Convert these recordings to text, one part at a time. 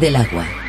Del agua.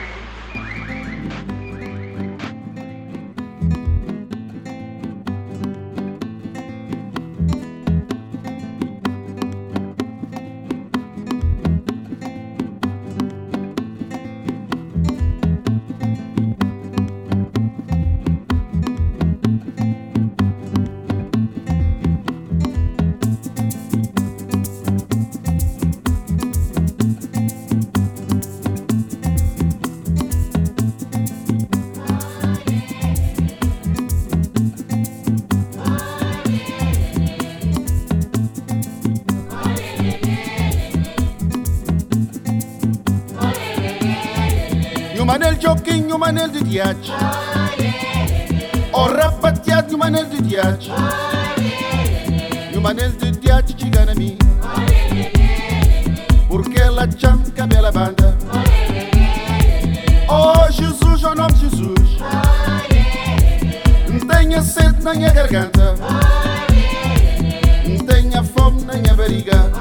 manezi diach orapatiat yu manezi diach de manezi diach chigana mi. Porque ela chanca bela banda oh Jesus o nome de Jesus. Não tenha sede na minha garganta. Não tenha fome na minha barriga.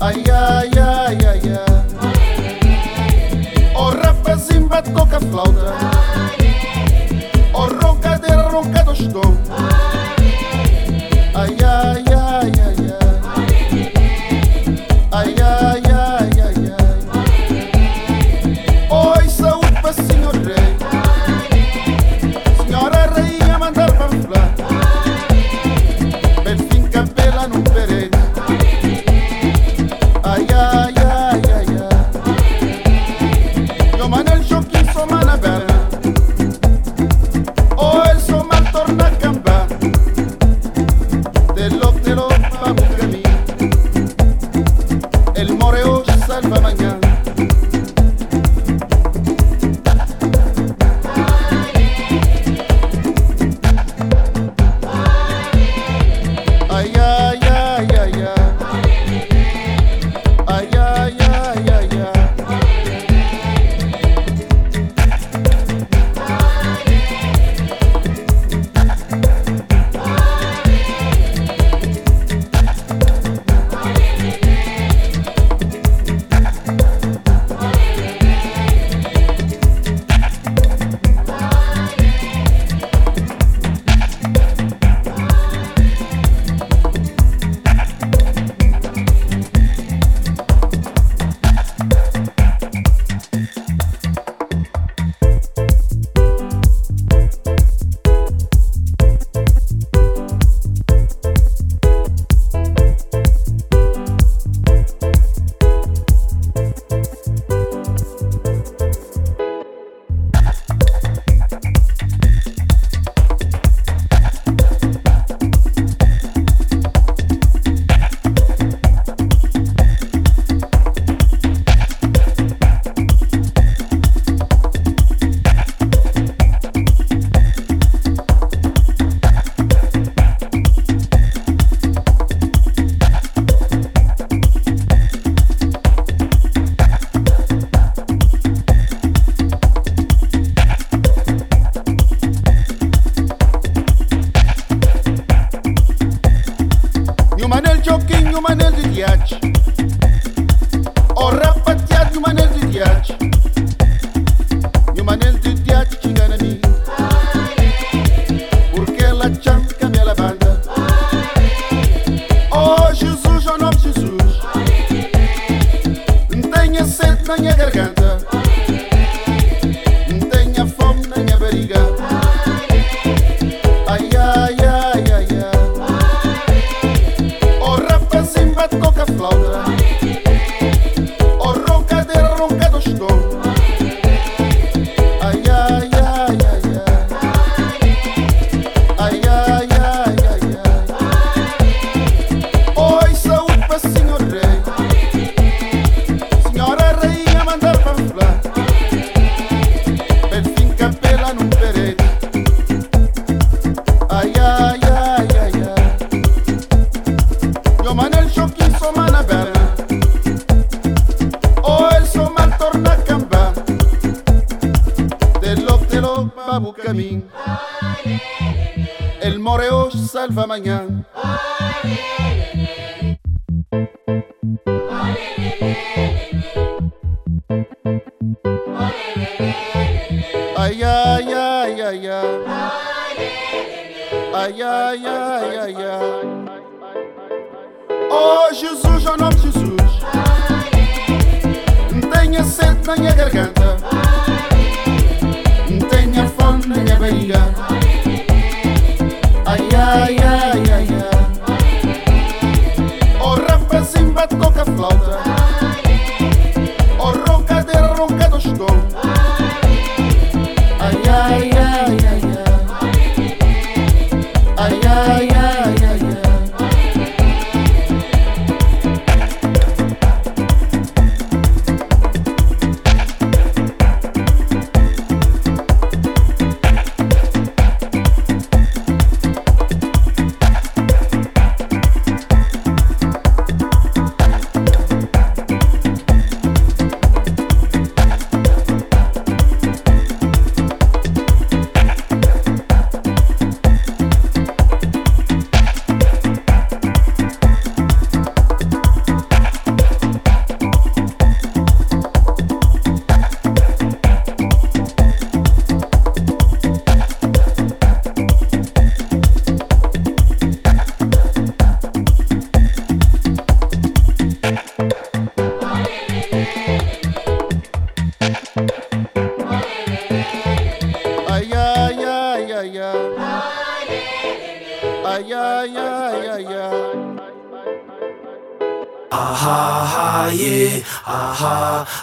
Ai ai toca flauta. Oh, roncadeira, roncado estou. el Moreo salva mañana. Ay, ay, ay, ay, ay. Ay, ay, ay.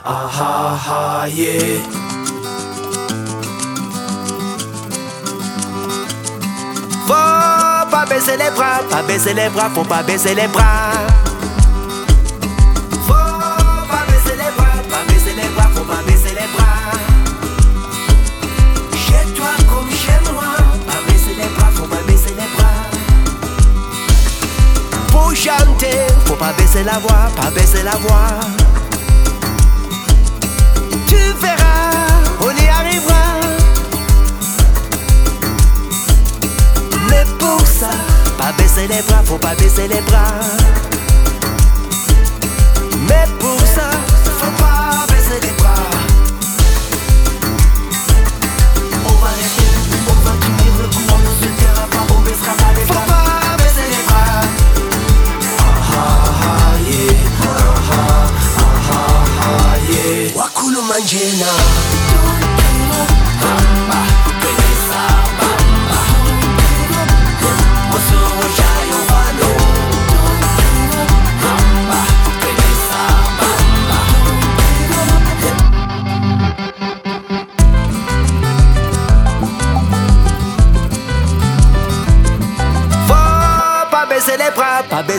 Ah ah ah yeah. Faut pas baisser les bras, pas baisser les bras, faut pas baisser les bras. Faut pas baisser les bras, pas baisser les bras, faut pas baisser les bras. Chez toi comme chez moi, pas baisser les bras, faut pas baisser les bras. Pour chanter, faut pas baisser la voix, pas baisser la voix. Pas baisser les bras, faut pas baisser les bras.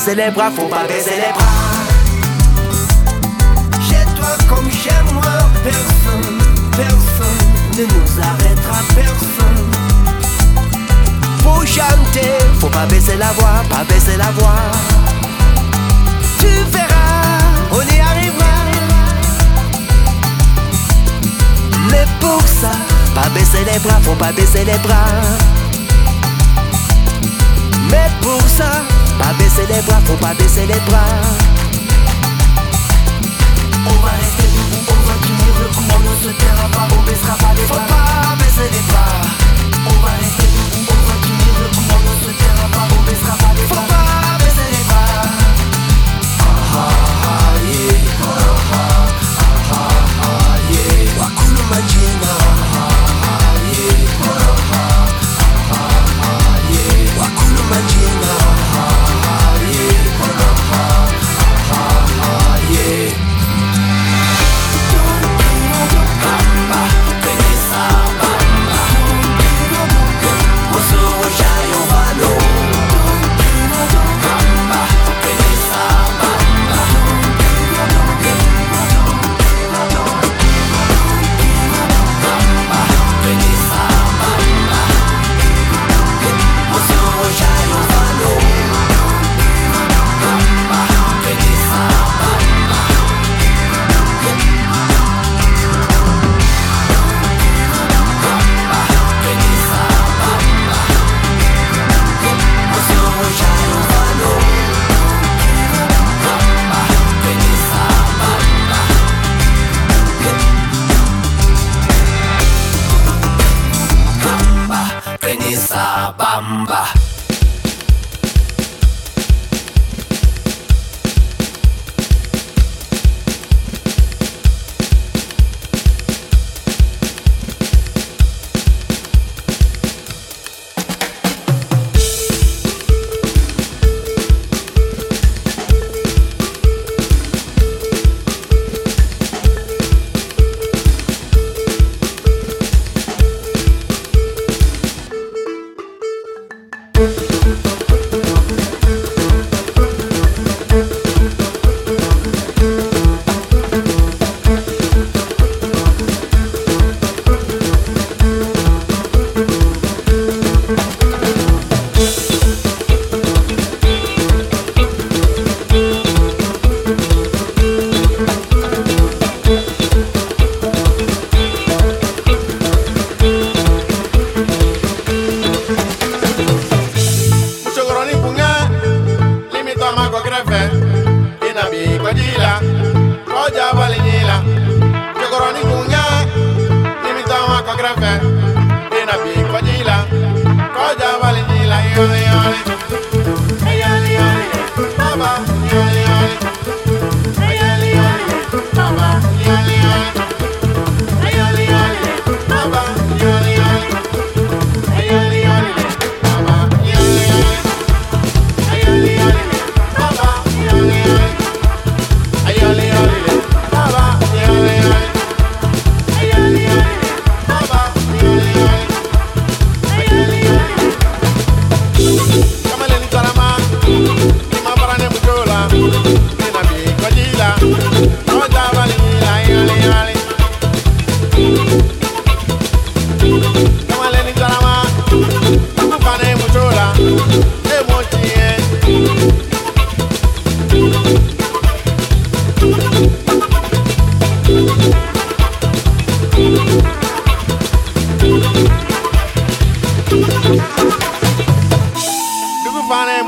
Baisser les bras, faut pas baisser les bras. Chez toi comme chez moi, personne, personne ne nous arrêtera, personne. Pour chanter, faut pas baisser la voix, pas baisser la voix. Tu verras, on y arrivera. Mais pour ça, pas baisser les bras, faut pas baisser les bras. Baisser les bras, faut pas baisser les bras. On va rester debout, on va tenir le coup, on ne se taira pas, on baissera pas les bras. Faut pas baisser les bras. On va rester debout, on va tenir le coup, on ne se taira pas, on baissera pas les bras. Faut pas baisser les bras. Ah ah yeah, ah ah ah ah yeah. Wakulu manjena.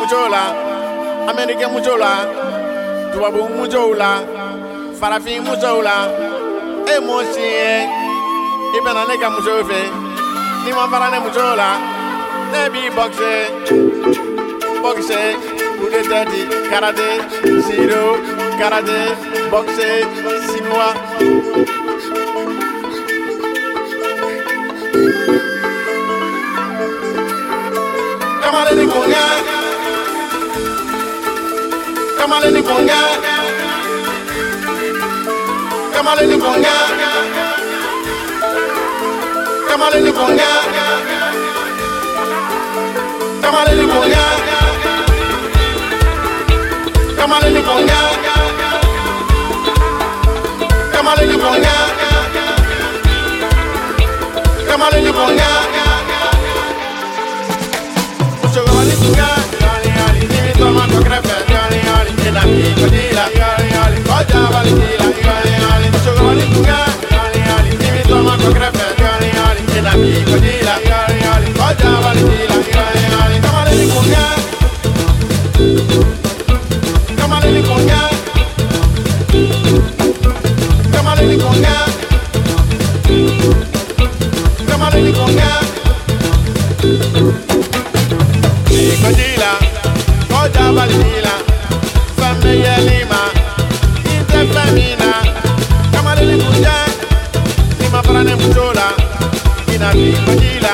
mujola, American mujola, Tuabu mujola, Farafin mujola, Emotion, Ibn Aneka mujove, Niman Farane mujola, Nebi boxe, boxe, Rude Daddy, Karate, Zero, Karate, boxe, Simoa. Come on, let it go now. Kamale ni bonga Kamale ni bonga Kamale ni bonga Kamale ni bonga Kamale ni bonga Kamale ni bonga Kamale ni bonga Kamale ni tunga Kamale ni dime Vanilla. tranquila.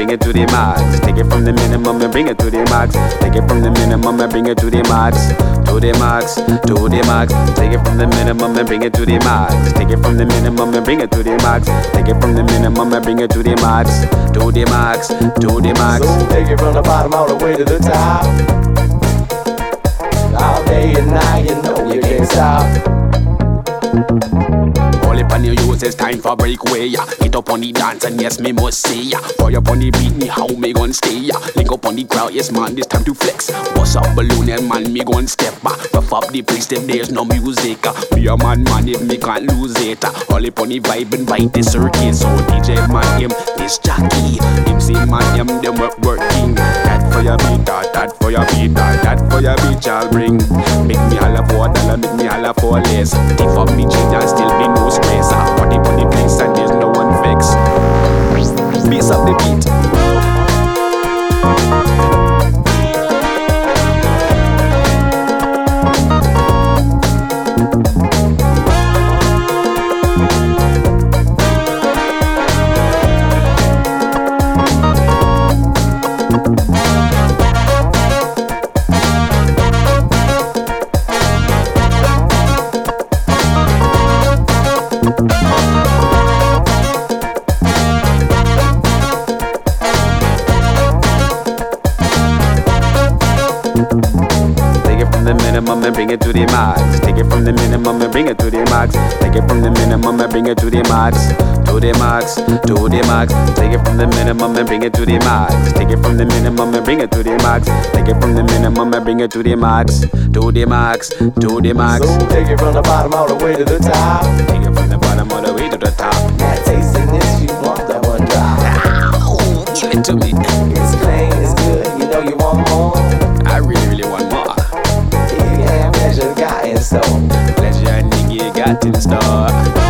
Bring it to the max. Take it from the minimum and bring it to the max. Take it from the minimum and bring it to the max. To the max, to the max. Take it from the minimum and bring it to the max. Take it from the minimum and bring it to the max. Take it from the minimum and bring it to the max. To the max, to the max. So take it from the bottom all the way to the top. All day and night, you know you can't stop. All on your use, it's time for breakaway. Yeah. Get up on the dance and yes, me must say. Yeah. Fire up on the beat, me how me gon' stay. Yeah. Link up on the crowd, yes man, this time to flex. Bust up balloon and man, me gon' step back. Rough up the place, if there's no music. Uh. Be a man, man, if me can't lose it. All up on the vibe and bite the circuit. So DJ man, him, this jockey. See man, him, them work working. That for your beat, that, that for your beat, that, that for your beat, I'll bring. Make me for a dollar, make me holla for less. Tiff up me change and still be no stress. Body for the place and there's no one vex. Bass up the beat. To the max. Take it from the minimum and bring it to the max. Take it from the minimum and bring it to the max. To the max, to the max. Take it from the minimum and bring it to the max. Take it from the minimum and bring it to the max. Take it from the minimum and bring it to the max. To the max, to the max. So take it from the bottom all the way to the top. Take it from the bottom all the way to the top. That tasting this, you want that one drop. Ow, give it to me. It's clean, it's good, you know you want more. I really, really want more pleasure got in store. Pleasure nigga got in store.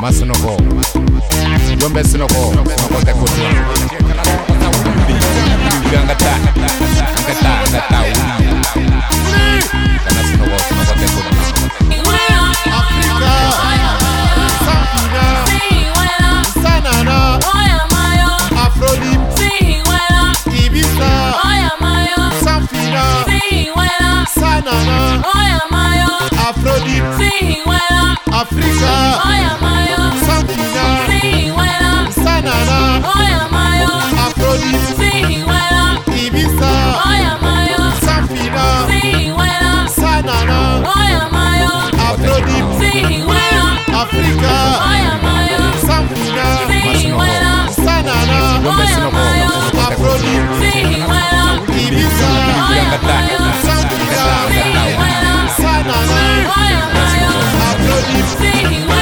masinoko yombe sinoko makote kutwa bibi angata angata angata uli kana sinoko Sanana. Afrodim Ibiza Sanfina Sanana. Afrodim Africa Africa, Samfina, Sanana, Afrodite, Ibiza, Samfina, Sanana, Afrodite.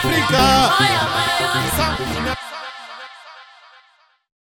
Sanana,